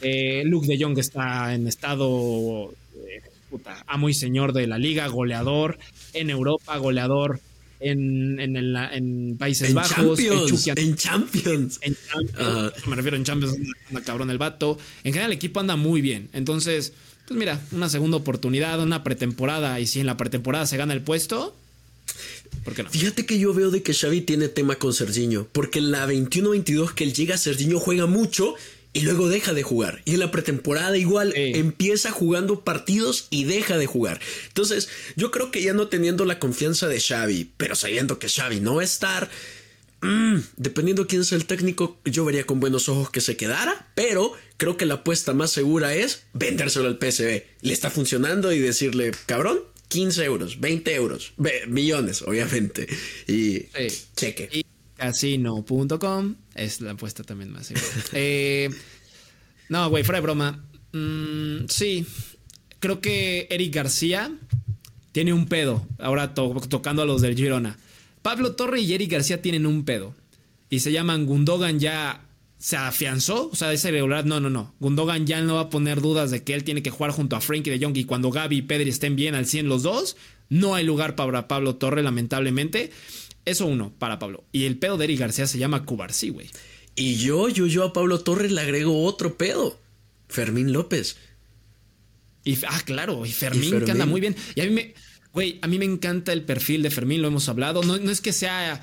Eh, Luke de Jong está en estado eh, puta, amo y señor de la liga, goleador en Europa, goleador en, en, Países Bajos. en Champions. En Champions. Me refiero en Champions, anda cabrón el vato. En general el equipo anda muy bien. Entonces pues mira, una segunda oportunidad, una pretemporada, y si en la pretemporada se gana el puesto, ¿por qué no? Fíjate que yo veo de que Xavi tiene tema con Serginho, porque en la 21-22 que él llega, Serginho juega mucho y luego deja de jugar. Y en la pretemporada igual empieza jugando partidos y deja de jugar. Entonces, yo creo que ya no teniendo la confianza de Xavi, pero sabiendo que Xavi no va a estar, mm, dependiendo quién sea el técnico, yo vería con buenos ojos que se quedara, pero creo que la apuesta más segura es vendérselo al PSB. Le está funcionando y decirle, cabrón, 15 euros, 20 euros, millones, obviamente. Y cheque. Y casino.com es la apuesta también más segura. Eh, no, güey, fuera de broma. Mm, sí, creo que Eric García tiene un pedo. Ahora tocando a los del Girona. Pablo Torre y Eric García tienen un pedo. Y se llaman Gundogan ya se afianzó, o sea, esa irregularidad, no, no, no. Gundogan ya no va a poner dudas de que él tiene que jugar junto a Frankie de Jong y cuando Gaby y Pedri estén bien al 100 los dos, no hay lugar para Pablo Torre, lamentablemente. Eso uno, para Pablo. Y el pedo de Eric García se llama Cubarsí, güey. Y yo, yo, yo a Pablo Torres le agrego otro pedo. Fermín López. Y, ah, claro, y Fermín, que anda muy bien. Y a mí me, güey, a mí me encanta el perfil de Fermín, lo hemos hablado. No, no es que sea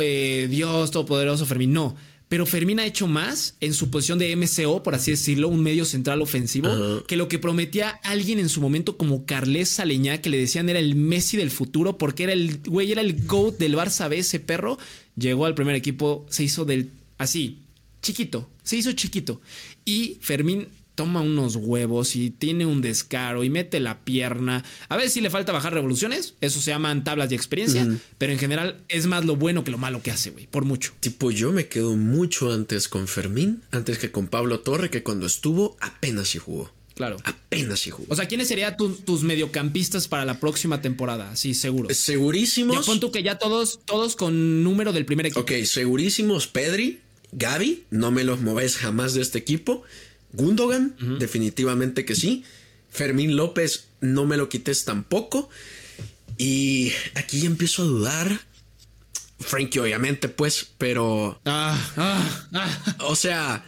eh, Dios todopoderoso Fermín, no pero Fermín ha hecho más en su posición de MCO, por así decirlo, un medio central ofensivo, que lo que prometía alguien en su momento como Carles Saleñá, que le decían era el Messi del futuro, porque era el güey, era el GOAT del Barça B, ese perro. Llegó al primer equipo, se hizo del así, chiquito, se hizo chiquito. Y Fermín toma unos huevos y tiene un descaro y mete la pierna. A ver si le falta bajar revoluciones, eso se llaman tablas de experiencia, pero en general es más lo bueno que lo malo que hace, güey, por mucho. Tipo, yo me quedo mucho antes con Fermín, antes que con Pablo Torre, que cuando estuvo apenas si jugó. Claro. Apenas si jugó. O sea, ¿quiénes serían tus mediocampistas para la próxima temporada? Sí, seguro. Segurísimos. Ya pon que ya todos, todos con número del primer equipo. Ok, segurísimos. Pedri, Gaby, no me los movéis jamás de este equipo. Gundogan, definitivamente que sí. Fermín López, no me lo quites tampoco. Y aquí empiezo a dudar. Frankie, obviamente, pues, pero. Ah, ah, ah. O sea,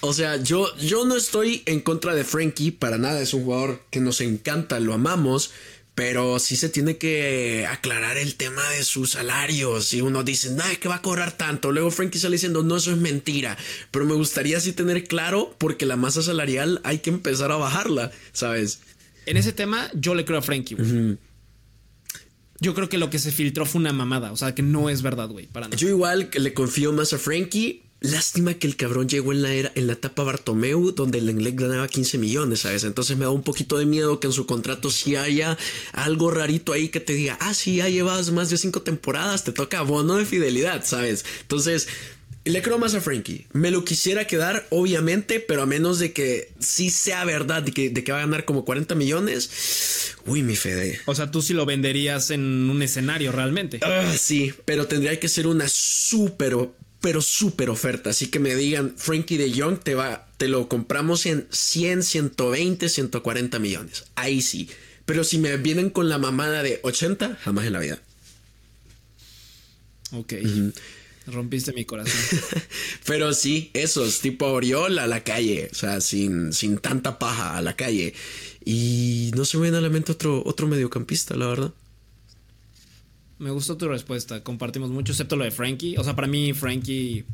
o sea, yo, yo no estoy en contra de Frankie para nada. Es un jugador que nos encanta, lo amamos. Pero sí se tiene que aclarar el tema de sus salarios. Y uno dice, no, es que va a cobrar tanto. Luego Frankie sale diciendo, no, eso es mentira. Pero me gustaría sí tener claro, porque la masa salarial hay que empezar a bajarla, ¿sabes? En ese tema, yo le creo a Frankie. Yo creo que lo que se filtró fue una mamada. O sea, que no es verdad, güey. Para Yo igual que le confío más a Frankie. Lástima que el cabrón llegó en la era, en la etapa Bartomeu, donde el Lenglet ganaba 15 millones, ¿sabes? Entonces me da un poquito de miedo que en su contrato si haya algo rarito ahí que te diga, ah, sí, ya llevas más de cinco temporadas, te toca bono de fidelidad, ¿sabes? Entonces, le creo más a Frankie. Me lo quisiera quedar, obviamente, pero a menos de que sí sea verdad de que, de que va a ganar como 40 millones. Uy, mi Fede. O sea, tú sí lo venderías en un escenario realmente. Ah, sí, pero tendría que ser una súper pero súper oferta. Así que me digan, Frankie de Jong te va, te lo compramos en 100, 120, 140 millones. Ahí sí. Pero si me vienen con la mamada de 80, jamás en la vida. Ok. Rompiste mi corazón. pero sí, esos, tipo Oriol a la calle. O sea, sin, sin tanta paja a la calle. Y no se me viene a la mente otro, otro mediocampista, la verdad. Me gustó tu respuesta. Compartimos mucho, excepto lo de Frankie. O sea, para mí, Frankie,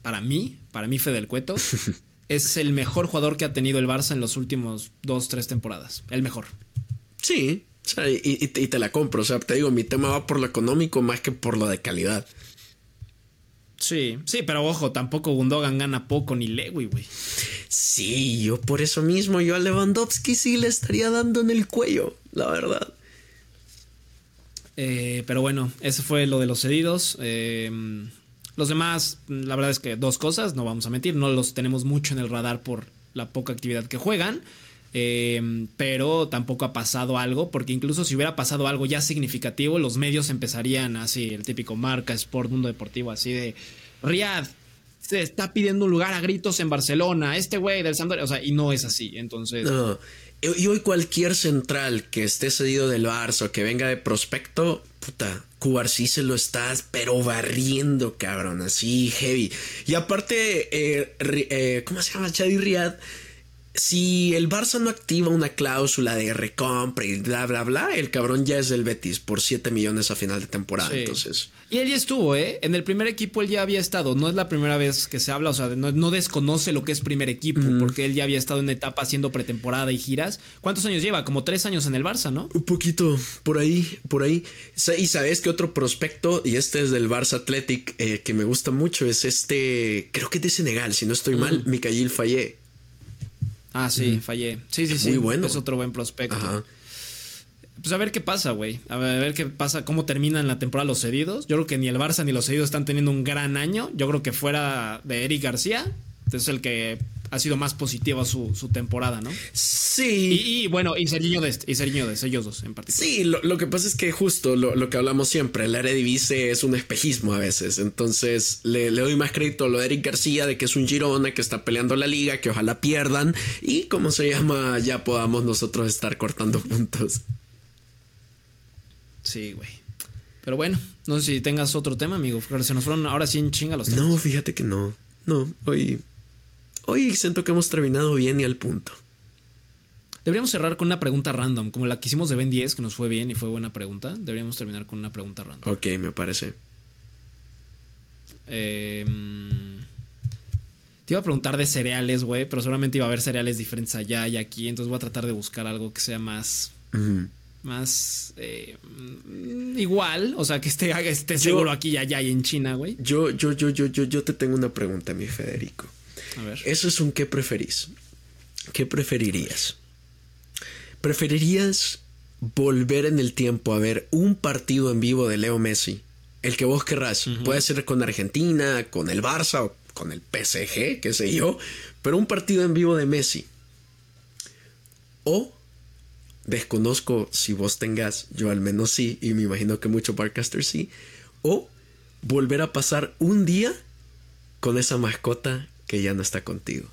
para mí, para mí, Fede del Cueto, es el mejor jugador que ha tenido el Barça en los últimos dos, tres temporadas. El mejor. Sí, y, te la compro. O sea, te digo, mi tema va por lo económico más que por lo de calidad. Sí, sí, pero ojo, tampoco Gundogan gana poco ni Lewy, güey. Sí, yo por eso mismo, yo a Lewandowski sí le estaría dando en el cuello, la verdad. Eh, pero bueno, ese fue lo de los cedidos. Eh, los demás, la verdad es que dos cosas, no vamos a mentir, no los tenemos mucho en el radar por la poca actividad que juegan. Eh, pero tampoco ha pasado algo, porque incluso si hubiera pasado algo ya significativo, los medios empezarían así, el típico marca, Sport, Mundo Deportivo, así de Riad se está pidiendo un lugar a gritos en Barcelona, este güey del Sampdoria, o sea, y no es así, entonces... Y hoy cualquier central que esté cedido del Barça o que venga de prospecto, puta, Cubarsí se lo estás pero barriendo, cabrón, así heavy. Y aparte, eh, eh, ¿cómo se llama? Chadi Riad si el Barça no activa una cláusula de recompra y bla, bla, bla, el cabrón ya es del Betis por 7 millones a final de temporada. Entonces. Y él ya estuvo, ¿eh? En el primer equipo él ya había estado. No es la primera vez que se habla, o sea, no, desconoce lo que es primer equipo, porque él ya había estado en etapa haciendo pretemporada y giras. ¿Cuántos años lleva? Como tres años en el Barça, ¿no? Un poquito, por ahí, por ahí. Y sabes que otro prospecto, y este es del Barça Athletic, eh, que me gusta mucho, es este, creo que es de Senegal, si no estoy mal, Mikael Fallé. Ah, sí, fallé. Sí, sí, sí. Muy bueno. Es otro buen prospecto. Ajá. Pues a ver qué pasa, güey. A ver, qué pasa, cómo terminan la temporada los cedidos. Yo creo que ni el Barça ni los cedidos están teniendo un gran año. Yo creo que fuera de Eric García, es el que ha sido más positivo su, su temporada, ¿no? Sí. Y, bueno, y Serginho de y Serginho ellos dos en particular. Sí, lo, que pasa es que justo lo, que hablamos siempre, el Eredivisie es un espejismo a veces. Entonces le, le, doy más crédito a lo de Eric García, de que es un Girona, que está peleando la liga, que ojalá pierdan. Y como se llama, ya podamos nosotros estar cortando puntos. Sí, güey. Pero bueno, no sé si tengas otro tema, amigo. Se nos fueron ahora sí en chinga los temas. No, fíjate que no. No, hoy Hoy siento que hemos terminado bien y al punto. Deberíamos cerrar con una pregunta random, como la que hicimos de Ben 10, que nos fue bien y fue buena pregunta. Deberíamos terminar con una pregunta random. Ok, me parece. Em, te iba a preguntar de cereales, güey, pero seguramente iba a haber cereales diferentes allá y aquí, entonces voy a tratar de buscar algo que sea más... Más eh, igual, o sea, que esté, esté seguro aquí y allá y en China, güey. Yo, yo, yo, yo, yo, yo te tengo una pregunta, mi Federico. Eso es un qué preferís. ¿Qué preferirías? ¿Preferirías volver en el tiempo a ver un partido en vivo de Leo Messi? El que vos querrás. Puede ser con Argentina, con el Barça o con el PSG, qué sé yo. Pero un partido en vivo de Messi. O desconozco si vos tengas, yo al menos sí, y me imagino que muchos barcasters sí. O volver a pasar un día con esa mascota que ya no está contigo?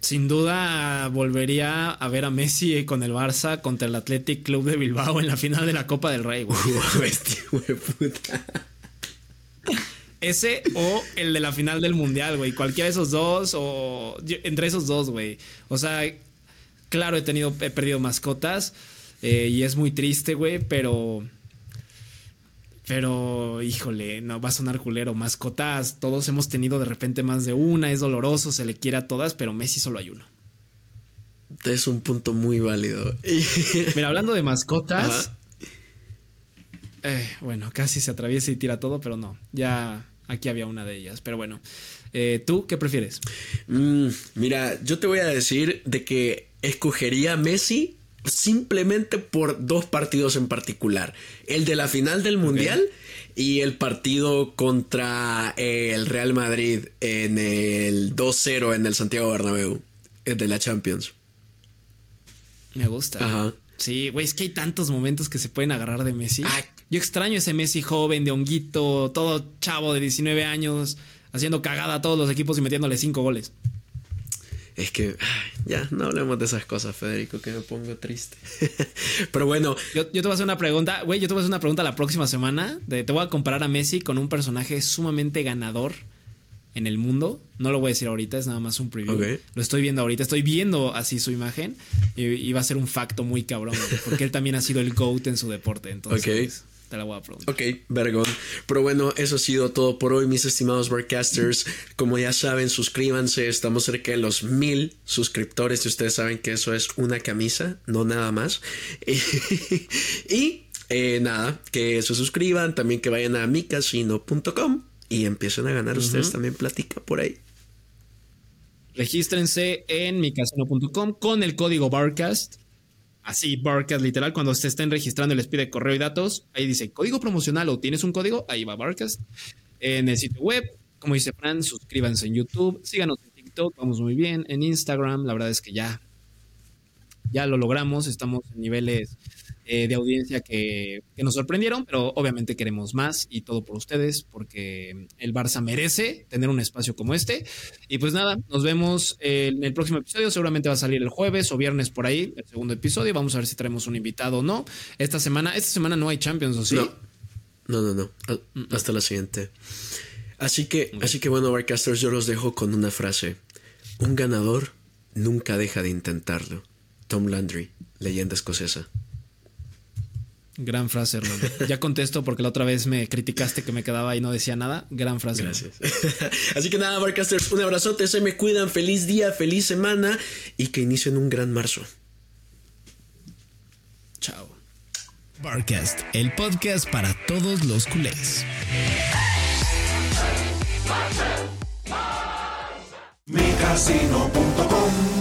Sin duda volvería a ver a Messi con el Barça contra el Athletic Club de Bilbao en la final de la Copa del Rey. Ese o el de la final del Mundial, güey. Cualquiera de esos dos o entre esos dos, güey. O sea, claro, he tenido, he perdido mascotas eh, y es muy triste, güey, pero pero, híjole, no va a sonar culero. Mascotas, todos hemos tenido de repente más de una, es doloroso, se le quiere a todas, pero Messi solo hay uno. Es un punto muy válido. Mira, hablando de mascotas. Eh, bueno, casi se atraviesa y tira todo, pero no. Ya aquí había una de ellas. Pero bueno, eh, ¿tú qué prefieres? Mm, mira, yo te voy a decir de que escogería a Messi simplemente por dos partidos en particular. El de la final del Mundial y el partido contra eh, el Real Madrid en el 2-0 en el Santiago Bernabéu, el de la Champions. Me gusta. Ajá. Sí, güey, es que hay tantos momentos que se pueden agarrar de Messi. Yo extraño ese Messi joven, de honguito, todo chavo de 19 años, haciendo cagada a todos los equipos y metiéndole cinco goles. Es que ya no hablemos de esas cosas, Federico, que me pongo triste. Pero bueno. Yo, te voy a hacer una pregunta, güey. Yo te voy a hacer una pregunta la próxima semana. te voy a comparar a Messi con un personaje sumamente ganador en el mundo. No lo voy a decir ahorita, es nada más un preview. Lo estoy viendo ahorita, estoy viendo así su imagen y, va a ser un facto muy cabrón, porque él también ha sido el GOAT en su deporte. Entonces, te la voy a preguntar. Ok, vergón. Pero bueno, eso ha sido todo por hoy, mis estimados broadcasters. Como ya saben, suscríbanse. Estamos cerca de los mil suscriptores y ustedes saben que eso es una camisa, no nada más. y eh, nada, que se suscriban, también que vayan a micasino.com y empiecen a ganar ustedes también platica por ahí. Regístrense en micasino.com con el código BARCAST. Así, BARCAST literal, cuando se estén registrando les pide correo y datos, ahí dice código promocional o tienes un código, ahí va BARCAST. En el sitio web, como dice Fran, suscríbanse en YouTube, síganos en TikTok, vamos muy bien, en Instagram, la verdad es que ya, ya lo logramos, estamos en niveles eh, de audiencia que, nos sorprendieron, pero obviamente queremos más y todo por ustedes, porque el Barça merece tener un espacio como este. Y pues nada, nos vemos en el próximo episodio, seguramente va a salir el jueves o viernes por ahí, el segundo episodio, vamos a ver si traemos un invitado o no. Esta semana, esta semana no hay Champions, ¿o sí? No, no, no, hasta la siguiente. Así que, así que bueno, Barcasters, yo los dejo con una frase. Un ganador nunca deja de intentarlo. Tom Landry, leyenda escocesa. Gran frase, hermano. Ya contesto porque la otra vez me criticaste que me quedaba y no decía nada. Gran frase. Gracias. Así que nada, Barcasters, un abrazote, se me cuidan, feliz día, feliz semana y que inicien un gran marzo. Chao. Barcast, el podcast para todos los culés. Micasino.com